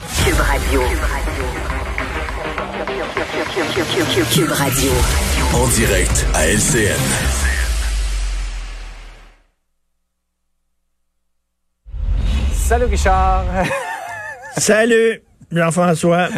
Cube Radio. Cube Radio. En direct à LCN. Salut Richard. Salut, Jean-François.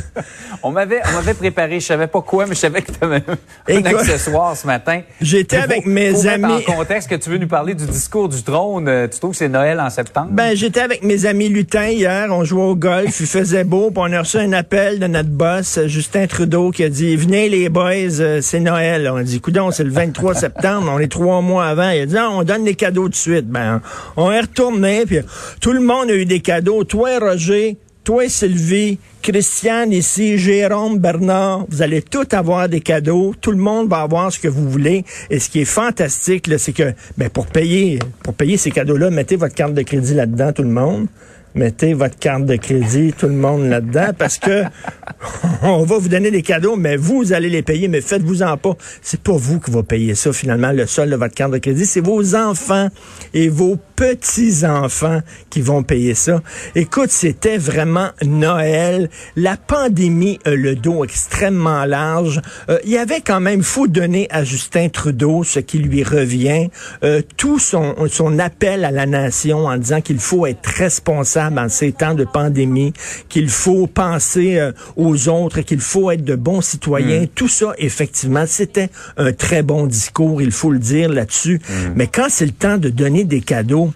on m'avait on m'avait préparé, je savais pas quoi, mais je savais que tu avais un Écoute, accessoire ce matin. j'étais avec mes mettre amis- en contexte que tu veux nous parler du discours du trône, euh, tu trouves que c'est Noël en septembre? Ben, j'étais avec mes amis lutins hier, on jouait au golf, il faisait beau, puis on a reçu un appel de notre boss, Justin Trudeau, qui a dit, venez les boys, euh, c'est Noël. On a dit, coudon, c'est le 23 septembre, on est trois mois avant. Il a dit, Ah, on donne des cadeaux de suite. Ben, on est retourné, puis tout le monde a eu des cadeaux. Toi, Roger, toi, Sylvie, Christiane ici, Jérôme, Bernard, vous allez tous avoir des cadeaux. Tout le monde va avoir ce que vous voulez. Et ce qui est fantastique, c'est que, ben, pour payer, pour payer ces cadeaux-là, mettez votre carte de crédit là-dedans, tout le monde. Mettez votre carte de crédit, tout le monde là-dedans, parce que on va vous donner des cadeaux, mais vous allez les payer, mais faites-vous-en pas. C'est pas vous qui va payer ça, finalement, le sol de votre carte de crédit. C'est vos enfants et vos petits-enfants qui vont payer ça. Écoute, c'était vraiment Noël. La pandémie a le dos extrêmement large. Euh, il y avait quand même, faut donner à Justin Trudeau ce qui lui revient. Euh, tout son, son appel à la nation en disant qu'il faut être responsable en ces temps de pandémie, qu'il faut penser euh, aux autres, qu'il faut être de bons citoyens. Tout ça, effectivement, c'était un très bon discours, il faut le dire là-dessus. Mais quand c'est le temps de donner des cadeaux,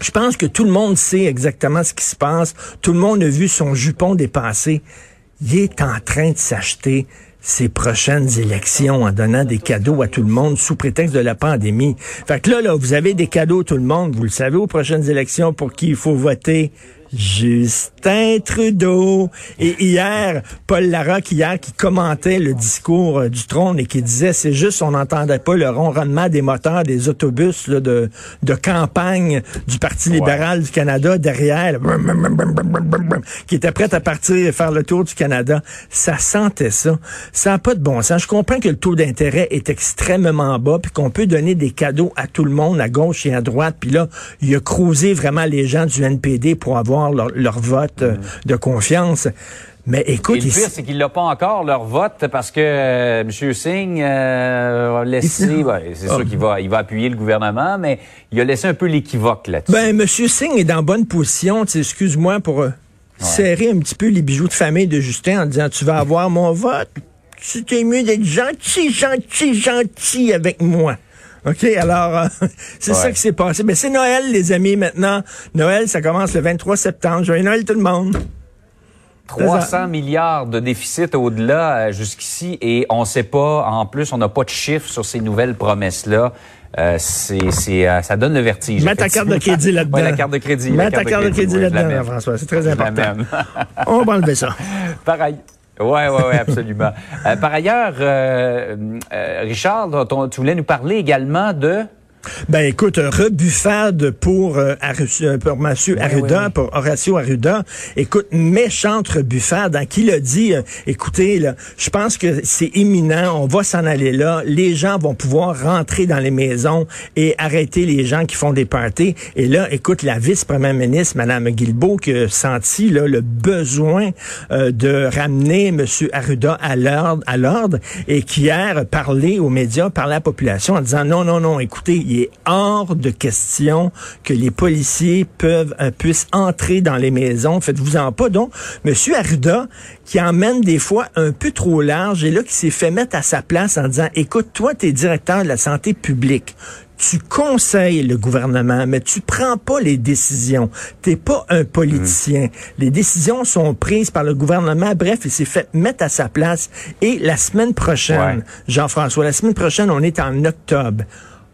je pense que tout le monde sait exactement ce qui se passe. Tout le monde a vu son jupon dépasser. Il est en train de s'acheter ses prochaines élections en donnant des cadeaux à tout le monde sous prétexte de la pandémie. Fait que là, là, vous avez des cadeaux tout le monde. Vous le savez aux prochaines élections pour qui il faut voter. Justin Trudeau. Et hier, Paul Larocque, hier, qui commentait le discours euh, du trône et qui disait, c'est juste, on n'entendait pas le ronronnement des moteurs des autobus là, de, de campagne du Parti libéral du Canada derrière, là, qui était prêt à partir et faire le tour du Canada. Ça sentait ça. Ça n'a pas de bon sens. Je comprends que le taux d'intérêt est extrêmement bas, puis qu'on peut donner des cadeaux à tout le monde, à gauche et à droite. Puis là, il a croisé vraiment les gens du NPD pour avoir leur, leur vote euh, de confiance. Mais écoute, Et le pire, c'est qu'il n'a pas encore leur vote parce que euh, M. Singh euh, a laissé. Ben, c'est sûr qu'il va, il va appuyer le gouvernement, mais il a laissé un peu l'équivoque là-dessus. Ben, Monsieur Singh est dans bonne position, excuse-moi, pour serrer un petit peu les bijoux de famille de Justin en disant Tu vas avoir mon vote. C'était mieux d'être gentil, gentil, gentil avec moi. OK, alors, euh, c'est Ouais. ça qui s'est passé. Mais c'est Noël, les amis, maintenant. Noël, ça commence le 23 septembre. Joyeux Noël, tout le monde. 300 milliards de déficit au-delà euh, jusqu'ici et on ne sait pas, en plus, on n'a pas de chiffres sur ces nouvelles promesses-là. Euh, c'est, c'est, ça donne le vertige. Mets ta carte de crédit là-dedans. Ouais, la carte de crédit. Mets ta carte de crédit là-dedans. François. C'est très important. On va enlever ça. Pareil. Ouais, ouais, ouais, absolument. Euh, par ailleurs, euh, euh, Richard, tu voulais nous parler également de. Ben écoute, un rebuffade pour, euh, euh, pour M. Arruda, oui, oui. pour Horacio Arruda. Écoute, méchante rebuffade. Hein, qui l'a dit, euh, écoutez, là, je pense que c'est imminent, on va s'en aller là. Les gens vont pouvoir rentrer dans les maisons et arrêter les gens qui font des parties. Et là, écoute, la vice-première ministre, Mme Guilbeault, qui a senti là, le besoin euh, de ramener M. Arruda à l'ordre, à l'ordre et qui hier a parlé aux médias, parlé à la population en disant non, non, non, écoutez, il est hors de question que les policiers peuvent euh, puissent entrer dans les maisons. Faites-vous-en pas. Donc, M. Arruda, qui emmène des fois un peu trop large et là, qui s'est fait mettre à sa place en disant, écoute, toi, tu es directeur de la santé publique tu conseilles le gouvernement, mais tu prends pas les décisions. T'es pas un politicien. Les décisions sont prises par le gouvernement. Bref, il s'est fait mettre à sa place. Et la semaine prochaine, Ouais. Jean-François, la semaine prochaine, on est en octobre.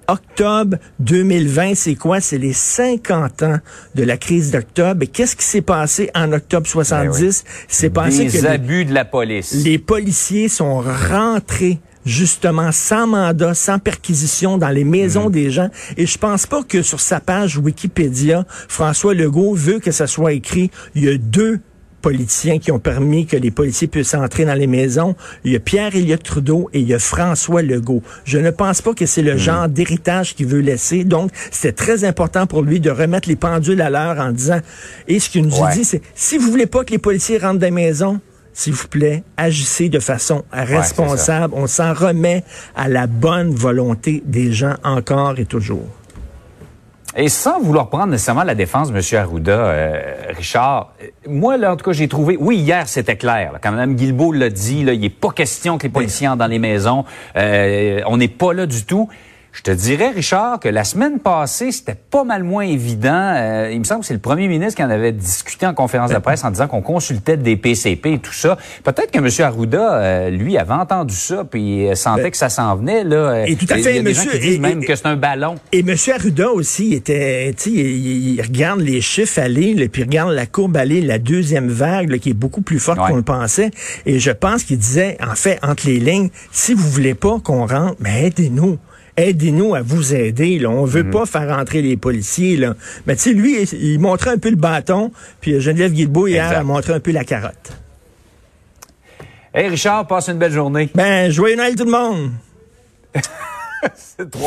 Octobre 2020, c'est quoi? C'est les 50 ans de la crise d'octobre. Et qu'est-ce qui s'est passé en octobre 70? C'est passé Des que les- abus de la police. les policiers sont rentrés justement sans mandat, sans perquisition dans les maisons des gens. Et je pense pas que sur sa page Wikipédia, François Legault veut que ça soit écrit. Il y a deux politiciens qui ont permis que les policiers puissent entrer dans les maisons. Il y a Pierre Elliott Trudeau et il y a François Legault. Je ne pense pas que c'est le genre d'héritage qu'il veut laisser. Donc, c'était très important pour lui de remettre les pendules à l'heure en disant, et ce qu'il nous a Ouais. dit, c'est, si vous voulez pas que les policiers rentrent dans les maisons, s'il vous plaît, agissez de façon responsable. On s'en remet à la bonne volonté des gens encore et toujours. Et sans vouloir prendre nécessairement la défense M. Arruda, euh, Richard, euh, moi, là, en tout cas, j'ai trouvé... Oui, hier, c'était clair. là, quand Mme Guilbeault l'a dit, là, il n'est pas question que les policiers entrent dans les maisons. Euh, on n'est pas là du tout. Je te dirais, Richard, que la semaine passée, c'était pas mal moins évident. Euh, il me semble que c'est le premier ministre qui en avait discuté en conférence de presse en disant qu'on consultait des PCP et tout ça. Peut-être que M. Arruda, euh, lui, avait entendu ça puis euh, sentait que ça s'en venait. Là. Et tout à Il y a fait, des gens qui disent et- même et- que c'est un ballon. Et M. Arruda aussi était, tu sais, il, il regarde les chiffres aller, là, puis il regarde la courbe aller, la deuxième vague, là, qui est beaucoup plus forte Ouais. qu'on le pensait. Et je pense qu'il disait, en fait, entre les lignes, si vous voulez pas qu'on rentre, mais aidez-nous. Aidez-nous à vous aider. Là. On veut Mhm. pas faire rentrer les policiers. Là. Mais tu sais, lui, il, il montrait un peu le bâton, puis Geneviève Guilbeault, hier, Exact. a montré un peu la carotte. Hey Richard, passe une belle journée. Ben, joyeux Noël tout le monde! C'est trop